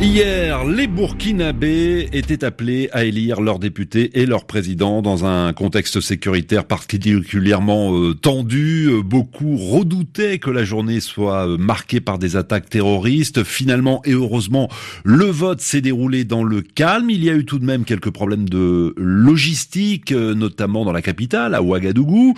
Hier, les Burkinabés étaient appelés à élire leurs députés et leurs présidents dans un contexte sécuritaire particulièrement euh, tendu. Beaucoup redoutaient que la journée soit euh, marquée par des attaques terroristes. Finalement et heureusement, le vote s'est déroulé dans le calme. Il y a eu tout de même quelques problèmes de logistique, euh, notamment dans la capitale, à Ouagadougou.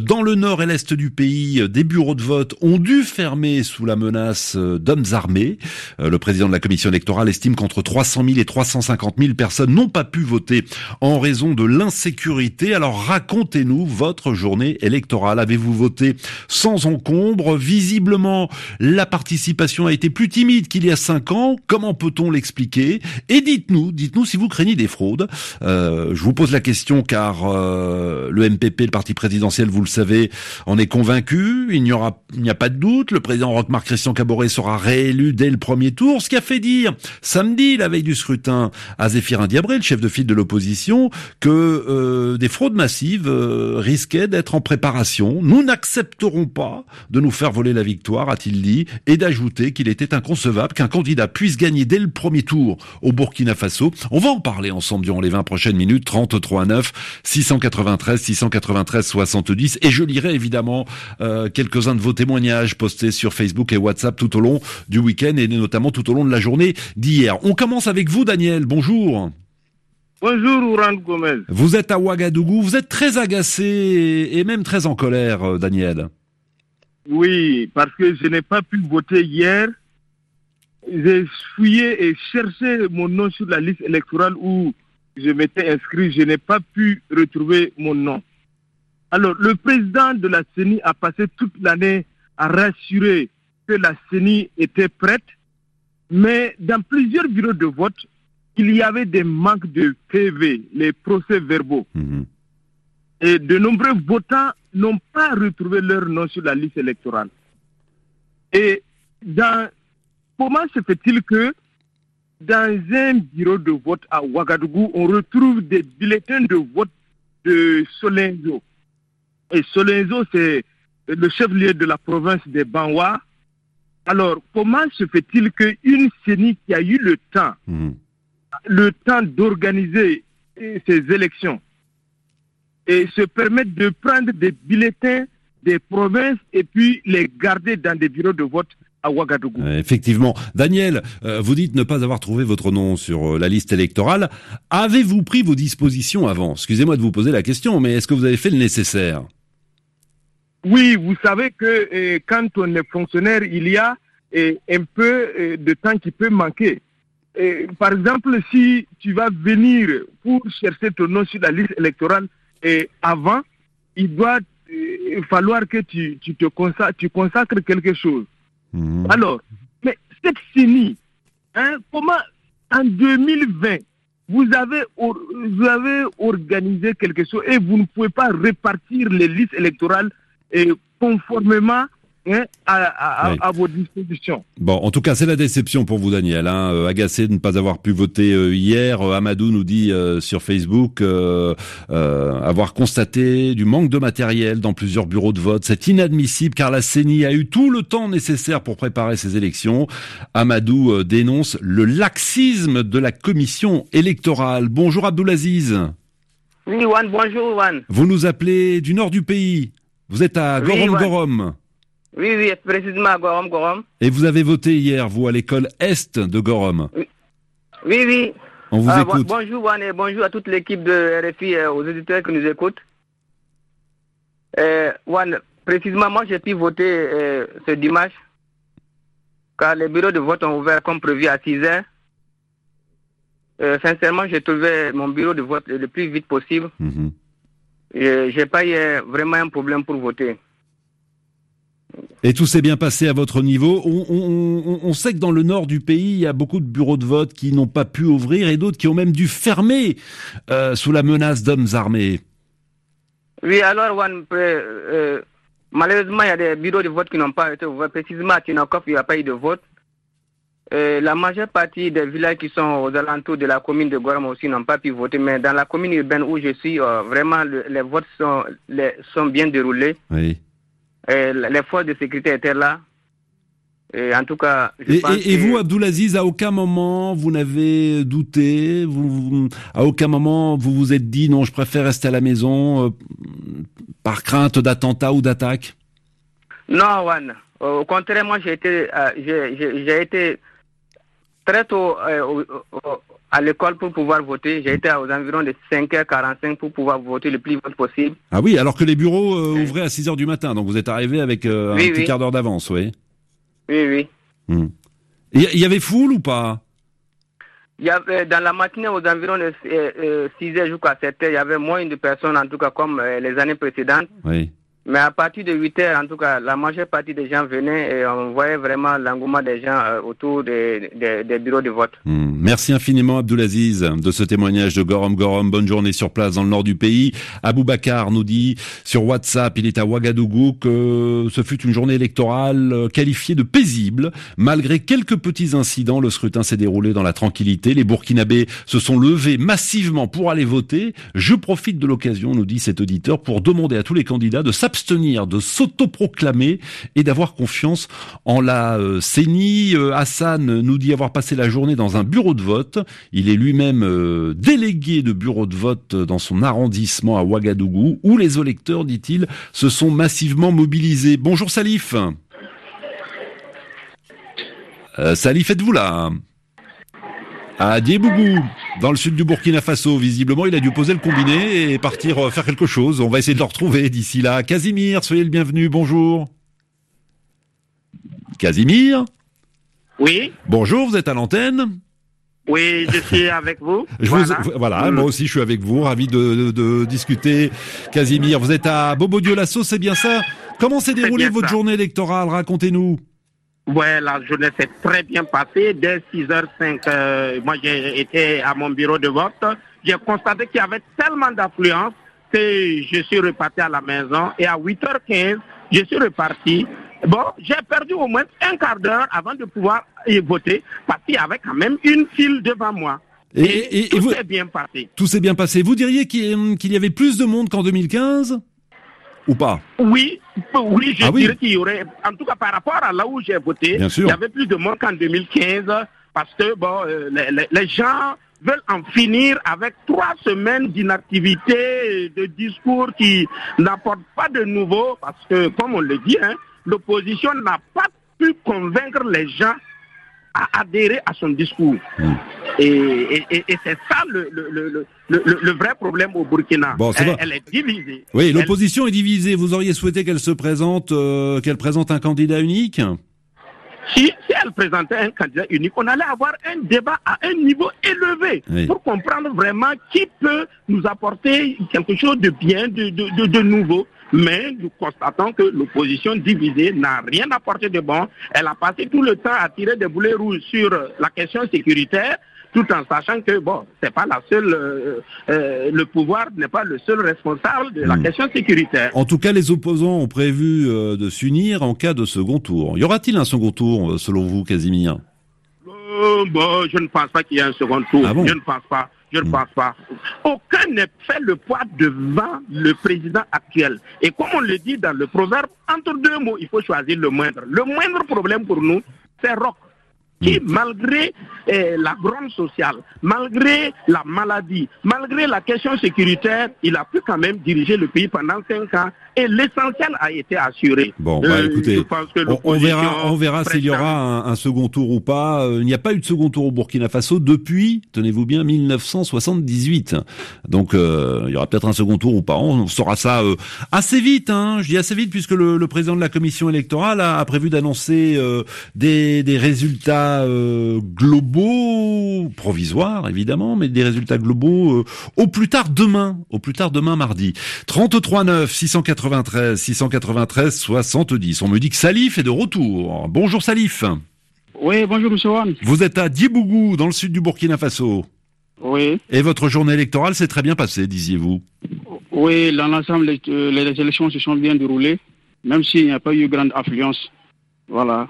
Dans le nord et l'est du pays, des bureaux de vote ont dû fermer sous la menace d'hommes armés. Le président de la commission électorale estime qu'entre 300 000 et 350 000 personnes n'ont pas pu voter en raison de l'insécurité. Alors racontez-nous votre journée électorale. Avez-vous voté sans encombre? Visiblement, la participation a été plus timide qu'il y a cinq ans. Comment peut-on l'expliquer? Et dites-nous, dites-nous si vous craignez des fraudes. Euh, je vous pose la question car euh, le MPP, le parti présidentiel, vous le savez, en est convaincu. Il n'y aura, il n'y a pas de doute. Le président Roch-Marc Christian Caboret sera réélu dès le premier tour, ce qui a fait dire samedi, la veille du scrutin, à Zéphirin Diabré, le chef de file de l'opposition, que euh, des fraudes massives euh, risquaient d'être en préparation. Nous n'accepterons pas de nous faire voler la victoire, a-t-il dit, et d'ajouter qu'il était inconcevable qu'un candidat puisse gagner dès le premier tour au Burkina Faso. On va en parler ensemble durant les 20 prochaines minutes, 33 9 693 693 70 et je lirai évidemment euh, quelques-uns de vos témoignages postés sur Facebook et WhatsApp tout au long du week-end et notamment tout au long de la journée d'hier. On commence avec vous, Daniel. Bonjour. Bonjour, Oran Gomez. Vous êtes à Ouagadougou. Vous êtes très agacé et même très en colère, euh, Daniel. Oui, parce que je n'ai pas pu voter hier. J'ai fouillé et cherché mon nom sur la liste électorale où je m'étais inscrit. Je n'ai pas pu retrouver mon nom. Alors, le président de la CENI a passé toute l'année à rassurer que la CENI était prête mais dans plusieurs bureaux de vote, il y avait des manques de PV, les procès verbaux. Mhm. Et de nombreux votants n'ont pas retrouvé leur nom sur la liste électorale. Et dans, comment se fait-il que dans un bureau de vote à Ouagadougou, on retrouve des bulletins de vote de Solenzo? Et Solenzo, c'est le chef-lieu de la province des Banwa, alors, comment se fait-il qu'une CENI qui a eu le temps, mhm. le temps d'organiser ces élections, et se permette de prendre des bulletins des provinces et puis les garder dans des bureaux de vote à Ouagadougou? Euh, effectivement. Daniel, euh, vous dites ne pas avoir trouvé votre nom sur euh, la liste électorale. Avez-vous pris vos dispositions avant? Excusez-moi de vous poser la question, mais est-ce que vous avez fait le nécessaire? Oui, vous savez que euh, quand on est fonctionnaire, il y a euh, un peu euh, de temps qui peut manquer. par exemple, si tu vas venir pour chercher ton nom sur la liste électorale avant, il doit falloir que tu, te consacres, tu consacres quelque chose. Mhm. Alors, mais c'est fini. Hein, comment en 2020, vous avez, vous avez organisé quelque chose et vous ne pouvez pas répartir les listes électorales et conformément hein, à, vos dispositions. Bon, en tout cas, c'est la déception pour vous, Daniel. Hein, euh, agacé de ne pas avoir pu voter euh, hier. Euh, Amadou nous dit sur Facebook avoir constaté du manque de matériel dans plusieurs bureaux de vote. C'est inadmissible car la CENI a eu tout le temps nécessaire pour préparer ces élections. Amadou dénonce le laxisme de la commission électorale. Bonjour Abdoulaziz. Oui, Juan, bonjour Juan. Vous nous appelez du nord du pays. Vous êtes à Gorom Gorom. Oui, oui, précisément à Gorom Gorom. Et vous avez voté hier, vous, à l'école Est de Gorom. Oui, oui. On vous ah, écoute. bonjour, Juan, et bonjour à toute l'équipe de RFI, et aux éditeurs qui nous écoutent. Euh, précisément, moi, j'ai pu voter euh, ce dimanche, car les bureaux de vote ont ouvert comme prévu à 6 heures. Euh, sincèrement, j'ai trouvé mon bureau de vote le plus vite possible. Mhm. J'ai pas eu vraiment un problème pour voter. Et tout s'est bien passé à votre niveau. On, sait que dans le nord du pays, il y a beaucoup de bureaux de vote qui n'ont pas pu ouvrir et d'autres qui ont même dû fermer euh, sous la menace d'hommes armés. Oui, alors, euh, malheureusement, il y a des bureaux de vote qui n'ont pas été ouverts. Précisément à Tinakov, il n'y a pas eu de vote. Euh, la majeure partie des villages qui sont aux alentours de la commune de Goram aussi n'ont pas pu voter, mais dans la commune urbaine où je suis, euh, vraiment, les votes sont, sont bien déroulés. Oui. les forces de sécurité étaient là. Et en tout cas, et, vous, Abdoulaziz, à aucun moment vous n'avez douté, vous, à aucun moment vous vous êtes dit non, je préfère rester à la maison euh, par crainte d'attentat ou d'attaque? Non, Juan. Au contraire, moi j'ai été, j'ai été très tôt euh, à l'école pour pouvoir voter. J'ai été aux environs de 5h45 pour pouvoir voter le plus vite possible. Ah oui, alors que les bureaux ouvraient à 6h du matin, donc vous êtes arrivé avec un petit quart d'heure d'avance, oui. Oui, oui. Hmm. Il y, avait foule ou pas? Il y avait, dans la matinée, aux environs de 6h euh, euh, jusqu'à 7h, il y avait moins de personnes, en tout cas comme euh, les années précédentes. Oui. Mais à partir de 8 heures, en tout cas, la majeure partie des gens venaient et on voyait vraiment l'engouement des gens euh, autour des, bureaux de vote. Hmm. Merci infiniment, Abdulaziz, de ce témoignage de Gorom Gorom. Bonne journée sur place dans le nord du pays. Abou Bakar nous dit sur WhatsApp, il est à Ouagadougou, que ce fut une journée électorale euh, qualifiée de paisible. Malgré quelques petits incidents, le scrutin s'est déroulé dans la tranquillité. Les Burkinabés se sont levés massivement pour aller voter. Je profite de l'occasion, nous dit cet auditeur, pour demander à tous les candidats de de s'autoproclamer et d'avoir confiance en la euh, CENI. Euh, Hassan nous dit avoir passé la journée dans un bureau de vote. Il est lui-même euh, délégué de bureau de vote dans son arrondissement à Ouagadougou, où les électeurs, dit-il, se sont massivement mobilisés. Bonjour Salif. Salif, êtes-vous là? À Diebougou, dans le sud du Burkina Faso. Visiblement, il a dû poser le combiné et partir euh, faire quelque chose. On va essayer de le retrouver d'ici là. Casimir, soyez le bienvenu. Bonjour. Casimir Oui. Bonjour, vous êtes à l'antenne oui, je suis avec vous. voilà, moi aussi je suis avec vous, ravi de, discuter. Casimir, vous êtes à Bobo Dioulasso, c'est bien ça? Comment s'est déroulée votre journée électorale? Racontez-nous. Ouais, la journée s'est très bien passée. Dès 6h05, euh, moi j'ai été à mon bureau de vote. J'ai constaté qu'il y avait tellement d'affluence que je suis reparti à la maison. Et à 8h15, je suis reparti. Bon, j'ai perdu au moins un quart d'heure avant de pouvoir y voter parce qu'il y avait quand même une file devant moi. Et, tout s'est bien passé. Tout s'est bien passé. Vous diriez qu'il y avait plus de monde qu'en 2015 ou pas? Oui, oui, je ah dirais qu'il y aurait, en tout cas par rapport à là où j'ai voté, il y avait plus de monde qu'en 2015 parce que bon, euh, les, gens veulent en finir avec trois semaines d'inactivité, de discours qui n'apportent pas de nouveau parce que, comme on le dit, hein, l'opposition n'a pas pu convaincre les gens à adhérer à son discours. Hmm. Et, c'est ça le, vrai problème au Burkina. elle, est divisée. Oui, l'opposition est divisée. Vous auriez souhaité qu'elle se présente, euh, qu'elle présente un candidat unique si, elle présentait un candidat unique, on allait avoir un débat à un niveau élevé pour comprendre vraiment qui peut nous apporter quelque chose de bien, de nouveau. Mais nous constatons que l'opposition divisée n'a rien apporté de bon. Elle a passé tout le temps à tirer des boulets rouges sur la question sécuritaire tout en sachant que bon, c'est pas la seule, euh, euh, le pouvoir n'est pas le seul responsable de la hmm. question sécuritaire. En tout cas, les opposants ont prévu euh, de s'unir en cas de second tour. Y aura-t-il un second tour, selon vous, Casimir? Bon, je ne pense pas qu'il y ait un second tour. Ah je ne pense pas. Je ne hmm. pense pas. Aucun n'est fait le poids devant le président actuel. Et comme on le dit dans le proverbe, entre deux mots, il faut choisir le moindre. Le moindre problème pour nous, c'est Rock qui, hmm. malgré eh, la grande sociale, malgré la maladie, malgré la question sécuritaire, il a pu quand même diriger le pays pendant cinq ans et l'essentiel a été assuré. Bon, bah, euh, écoutez, on, verra, on verra s'il y aura un, second tour ou pas. Euh, il n'y a pas eu de second tour au Burkina Faso depuis, tenez-vous bien, 1978. Donc, euh, il y aura peut-être un second tour ou pas. On saura ça assez vite. Hein. Je dis assez vite puisque le, le président de la commission électorale a, a prévu d'annoncer des, des résultats globaux, provisoires évidemment, mais des résultats globaux au plus tard demain, au plus tard demain mardi. 33 9 680 693 693 70. On me dit que Salif est de retour. Bonjour Salif. Oui, bonjour Monsieur Wan. Vous êtes à Diebougou, dans le sud du Burkina Faso. Oui. Et votre journée électorale s'est très bien passée, disiez-vous Oui, dans l'ensemble, les, euh, élections se sont bien déroulées, même s'il n'y a pas eu grande affluence. Voilà.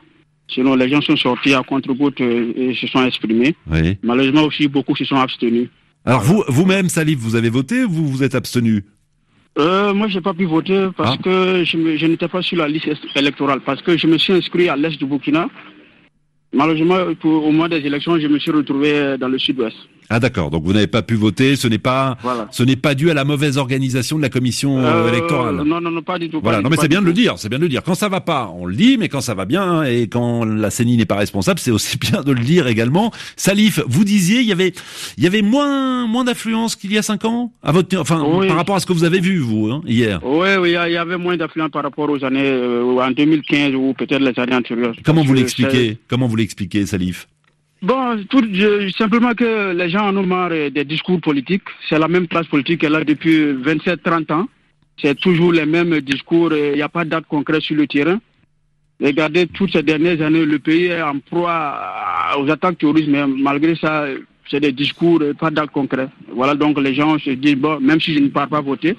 Sinon, les gens sont sortis à contre-goutte et se sont exprimés. Malheureusement aussi, beaucoup se sont abstenus. Alors vous, vous-même, Salif, vous avez voté ou vous vous êtes abstenu? Euh, moi, j'ai pas pu voter parce ah. que je, je n'étais pas sur la liste électorale, parce que je me suis inscrit à l'est du Burkina. Malheureusement, au mois des élections, je me suis retrouvé dans le sud-ouest. Ah d'accord, donc vous n'avez pas pu voter, ce n'est pas ce n'est pas dû à la mauvaise organisation de la commission euh, euh, électorale. Non non non pas du tout. Voilà, non mais c'est bien de le dire, c'est bien de le dire. Quand ça va pas, on le dit, mais quand ça va bien et quand la CENI n'est pas responsable, c'est aussi bien de le dire également. Salif, vous disiez il y avait il y avait moins moins d'affluence qu'il y a cinq ans à votre enfin par rapport à ce que vous avez vu vous hein, hier. Oui oui, il y avait moins d'affluence par rapport aux années euh, en 2015 ou peut-être les années antérieures. Comment vous l'expliquez? Comment vous l'expliquez Salif? Bon, tout, simplement que les gens en ont marre des discours politiques. C'est la même classe politique qu'elle a depuis 27-30 ans. C'est toujours les mêmes discours. Il n'y a pas de date concrète sur le terrain. Regardez, toutes ces dernières années, le pays est en proie aux attaques terroristes, mais malgré ça, c'est des discours, pas de date concrète. Voilà, donc les gens se disent, bon, même si je ne pars pas voter,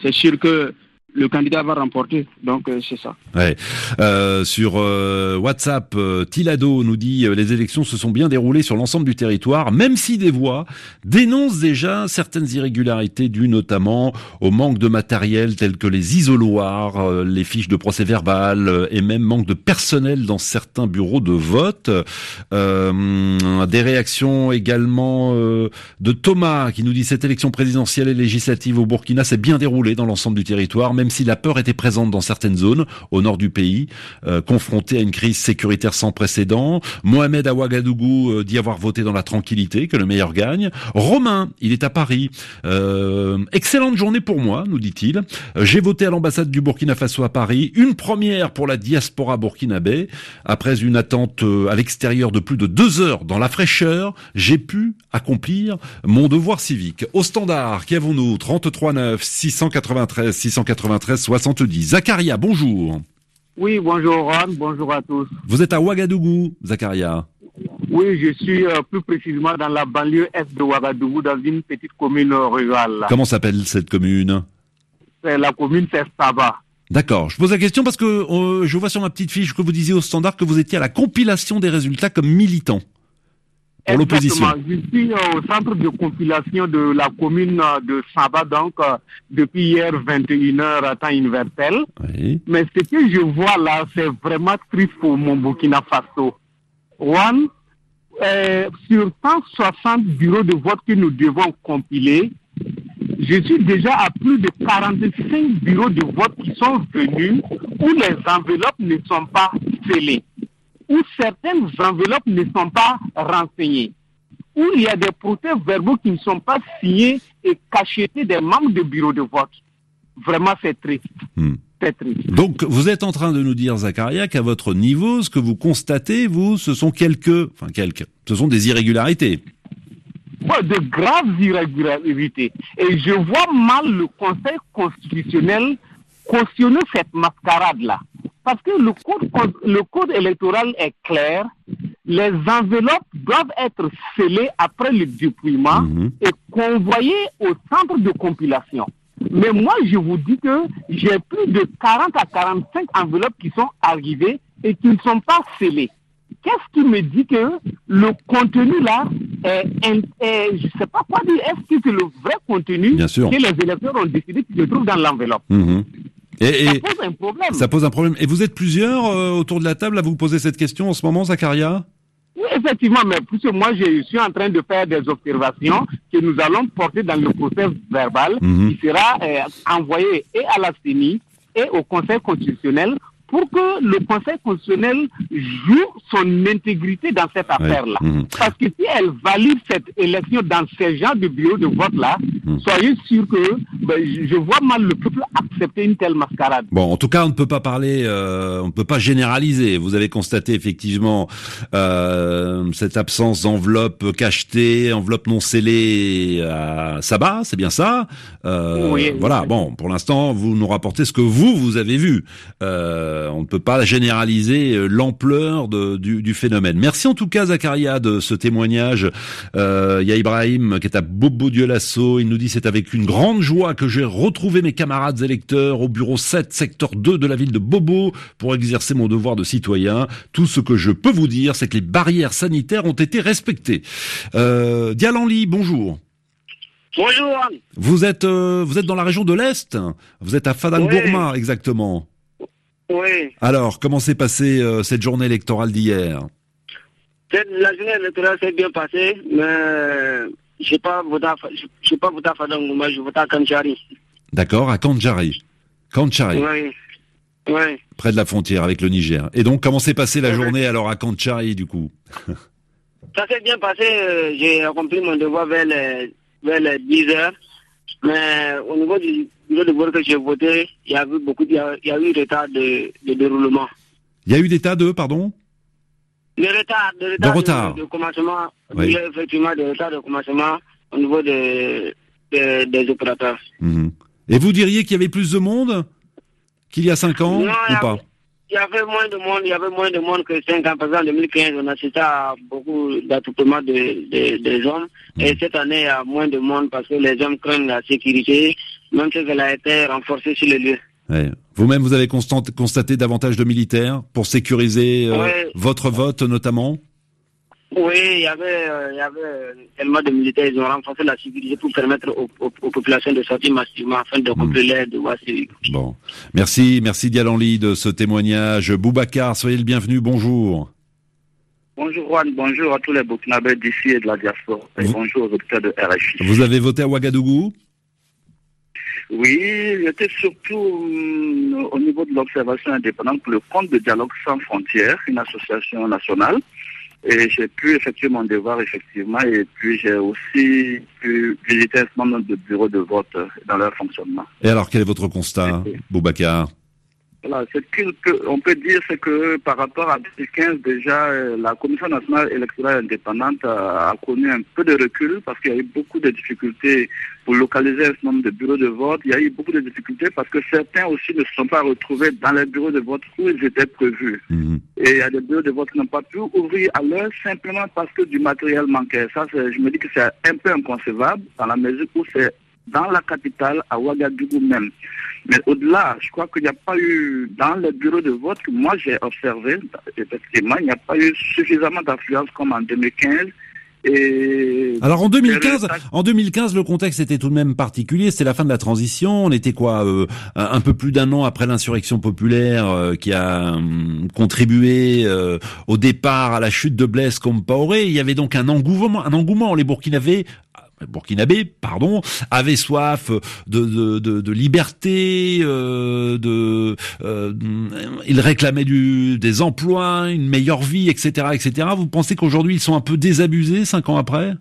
c'est sûr que le candidat va remporter. Donc euh, c'est ça. Ouais. Euh, sur euh, WhatsApp, euh, Tilado nous dit les élections se sont bien déroulées sur l'ensemble du territoire, même si des voix dénoncent déjà certaines irrégularités dues notamment au manque de matériel tel que les isoloirs, les fiches de procès verbal et même manque de personnel dans certains bureaux de vote. des réactions également de Thomas qui nous dit cette élection présidentielle et législative au Burkina s'est bien déroulée dans l'ensemble du territoire même si la peur était présente dans certaines zones au nord du pays, euh, confronté à une crise sécuritaire sans précédent. Mohamed à Ouagadougou euh, dit avoir voté dans la tranquillité, que le meilleur gagne. Romain, il est à Paris. Euh, excellente journée pour moi, nous dit-il. J'ai voté à l'ambassade du Burkina Faso à Paris, une première pour la diaspora burkinabé. Après une attente à l'extérieur de plus de deux heures dans la fraîcheur, j'ai pu accomplir mon devoir civique. Au standard, qui avons-nous 33 9 693 693 93 70. Zacharia, bonjour. Oui, bonjour Ron, bonjour à tous. Vous êtes à Ouagadougou, Zacharia. Oui, je suis euh, plus précisément dans la banlieue est de Ouagadougou, dans une petite commune rurale. Comment s'appelle cette commune? La commune, c'est Saba. D'accord. Je pose la question parce que euh, je vois sur ma petite fiche que vous disiez au standard que vous étiez à la compilation des résultats comme militant pour l'opposition. Je suis euh, au centre de compilation de la commune euh, de Saba, donc euh, depuis hier 21h à temps universel. Mais ce que je vois là, c'est vraiment triste pour mon Burkina Faso. One, sur 160 bureaux de vote que nous devons compiler, je suis déjà à plus de 45 bureaux de vote qui sont venus où les enveloppes ne sont pas scellées où certaines enveloppes ne sont pas renseignées, où il y a des procès verbaux qui ne sont pas signés et cachetés des membres de bureau de vote. Vraiment, c'est triste. Hmm. triste. Donc, vous êtes en train de nous dire, Zacharia, qu'à votre niveau, ce que vous constatez, vous, ce sont quelques, enfin quelques, ce sont des irrégularités. de graves irrégularités. Et je vois mal le Conseil constitutionnel cautionner cette mascarade-là. Parce que le code, le code électoral est clair. Les enveloppes doivent être scellées après le dépouillement mhm. et convoyées au centre de compilation. Mais moi, je vous dis que j'ai plus de 40 à 45 enveloppes qui sont arrivées et qui ne sont pas scellées. Qu'est-ce qui me dit que le contenu là est, je ne sais pas quoi dire, est-ce que c'est le vrai contenu que les électeurs ont décidé qui se trouve dans l'enveloppe? Mhm. Et, ça pose un problème. Ça pose un problème. Et vous êtes plusieurs euh, autour de la table à vous poser cette question en ce moment, Zacharia Oui, effectivement, mais plus que moi, je suis en train de faire des observations que nous allons porter dans le procès verbal mhm. qui sera euh, envoyé et à la CENI et au Conseil constitutionnel pour que le Conseil constitutionnel joue son intégrité dans cette affaire-là. Mhm. Parce que si elle valide cette élection dans ces genres de bureaux de vote-là, mhm. soyez sûr que ben, je vois mal le peuple accepter une telle mascarade. Bon, en tout cas, on ne peut pas parler, euh, on ne peut pas généraliser. Vous avez constaté effectivement euh, cette absence d'enveloppe cachetée, enveloppe non scellée à Sabat, c'est bien ça euh, oui, Voilà, bon, pour l'instant, vous nous rapportez ce que vous, vous avez vu. Euh, on ne peut pas généraliser l'ampleur du, du, phénomène. Merci en tout cas Zacharia de ce témoignage. Il y a Ibrahim qui est à Bobo Dieu Il nous dit c'est avec une grande joie que j'ai retrouvé mes camarades électeurs au bureau 7, secteur 2 de la ville de Bobo pour exercer mon devoir de citoyen. Tout ce que je peux vous dire, c'est que les barrières sanitaires ont été respectées. Euh, Dialanli, bonjour. Bonjour. Vous êtes euh, vous êtes dans la région de l'Est. Vous êtes à Fadangourma exactement. Oui. Alors, comment s'est passée euh, cette journée électorale d'hier? La journée électorale s'est bien passée, mais je n'ai pas voté à, pas voté à Fadangourma, je vote à Kanchari. D'accord, à Kanchari. Kanchari. Oui. Oui. Près de la frontière avec le Niger. Et donc, comment s'est passée la journée alors à Kanchari du coup? Ça s'est bien passé. Euh, j'ai accompli mon devoir vers les, vers les 10 heures. Mais au niveau du bureau de vote que j'ai voté, il y a eu beaucoup, il y a, eu retard de, de, déroulement. Il y a eu des tas de, pardon? Le retard, de, retard de, commencement. Oui. effectivement des retards de commencement au niveau des, des, opérateurs. Mhm. Et vous diriez qu'il y avait plus de monde qu'il y a 5 ans ou pas? Il y avait moins de monde, il y avait moins de monde que 5 ans. Par exemple, en 2015, on assisté à beaucoup d'attroupements de, des hommes. Et mm. cette année, il y a moins de monde parce que les hommes craignent la sécurité, même si elle a été renforcée sur le lieu. Vous-même, vous avez constaté davantage de militaires pour sécuriser euh, votre vote notamment? Oui, il y avait, euh, il y avait tellement de militaires, ils ont renforcé la sécurité pour permettre aux, populations de sortir massivement afin de remplir l'air de voie civique. Bon, merci, merci Dialanli de ce témoignage. Boubacar, soyez le bienvenu, bonjour. Bonjour Juan, bonjour à tous les Burkinabés d'ici et de la diaspora. Et bonjour aux auditeurs de RFI. Vous avez voté à Ouagadougou? Oui, j'étais surtout euh, au niveau de l'observation indépendante pour le compte de Dialogue sans frontières, une association nationale. Et j'ai pu effectuer mon devoir, effectivement, et puis j'ai aussi pu visiter un certain nombre de bureaux de vote dans leur fonctionnement. Et alors, quel est votre constat, Boubacar? Voilà, ce qu'on peut dire, c'est que par rapport à 2015, déjà, euh, la Commission nationale électorale indépendante a, connu un peu de recul parce qu'il y a eu beaucoup de difficultés pour localiser un certain nombre de bureaux de vote. Il y a eu beaucoup de difficultés parce que certains aussi ne se sont pas retrouvés dans les bureaux de vote où ils étaient prévus. Mhm. Et il y a des bureaux de vote qui n'ont pas pu ouvrir à l'heure simplement parce que du matériel manquait. Ça, je me dis que c'est un peu inconcevable dans la mesure où c'est dans la capitale, à Ouagadougou même. Mais au-delà, je crois qu'il n'y a pas eu, dans les bureaux de vote que moi j'ai observé, effectivement, il n'y a pas eu suffisamment d'affluence comme en 2015. Et Alors en 2015, en 2015, le contexte était tout de même particulier. C'était la fin de la transition. On était quoi, euh, un peu plus d'un an après l'insurrection populaire euh, qui a hum, contribué euh, au départ à la chute de Blaise Compaoré. Il y avait donc un engouement, un engouement. Les Burkinabés burkinabé, pardon, avait soif de, de, liberté, euh, de, euh, il réclamait du, des emplois, une meilleure vie, etc., etc. Vous pensez qu'aujourd'hui ils sont un peu désabusés cinq ans après?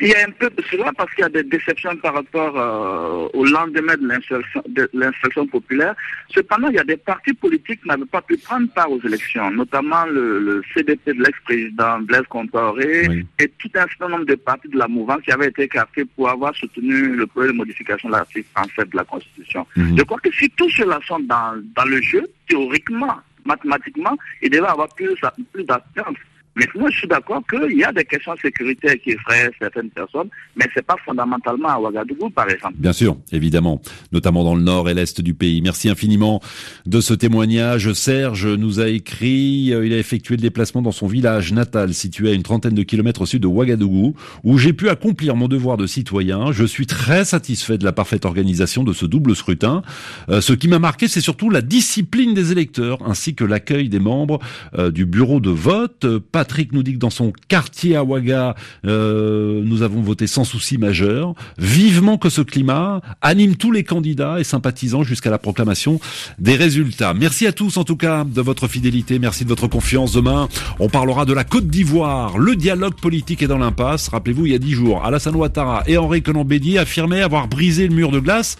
Il y a un peu de cela parce qu'il y a des déceptions par rapport euh, au lendemain de l'instruction populaire. Cependant, il y a des partis politiques qui n'avaient pas pu prendre part aux élections, notamment le, CDP de l'ex-président Blaise Compaoré et tout un certain nombre de partis de la mouvance qui avaient été écartés pour avoir soutenu le projet de modification de l'article 37 de la Constitution. Mhm. Je crois que si tous ceux-là sont dans, dans le jeu, théoriquement, mathématiquement, il devrait avoir plus, plus d'attente mais moi, je suis d'accord qu'il y a des questions sécuritaires qui effraient certaines personnes, mais c'est pas fondamentalement à Ouagadougou, par exemple. Bien sûr, évidemment, notamment dans le nord et l'est du pays. Merci infiniment de ce témoignage. Serge nous a écrit, euh, il a effectué le déplacement dans son village natal, situé à une trentaine de kilomètres au sud de Ouagadougou, où j'ai pu accomplir mon devoir de citoyen. Je suis très satisfait de la parfaite organisation de ce double scrutin. Euh, ce qui m'a marqué, c'est surtout la discipline des électeurs, ainsi que l'accueil des membres euh, du bureau de vote. Pas Patrick nous dit que dans son quartier à Ouaga, euh, nous avons voté sans souci majeur. Vivement que ce climat anime tous les candidats et sympathisants jusqu'à la proclamation des résultats. Merci à tous en tout cas de votre fidélité, merci de votre confiance. Demain, on parlera de la Côte d'Ivoire. Le dialogue politique est dans l'impasse. Rappelez-vous, il y a dix jours, Alassane Ouattara et Henri Conan affirmaient avoir brisé le mur de glace.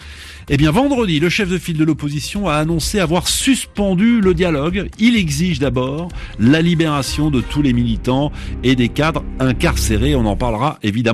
Eh bien, vendredi, le chef de file de l'opposition a annoncé avoir suspendu le dialogue. Il exige d'abord la libération de tous militants et des cadres incarcérés. On en parlera évidemment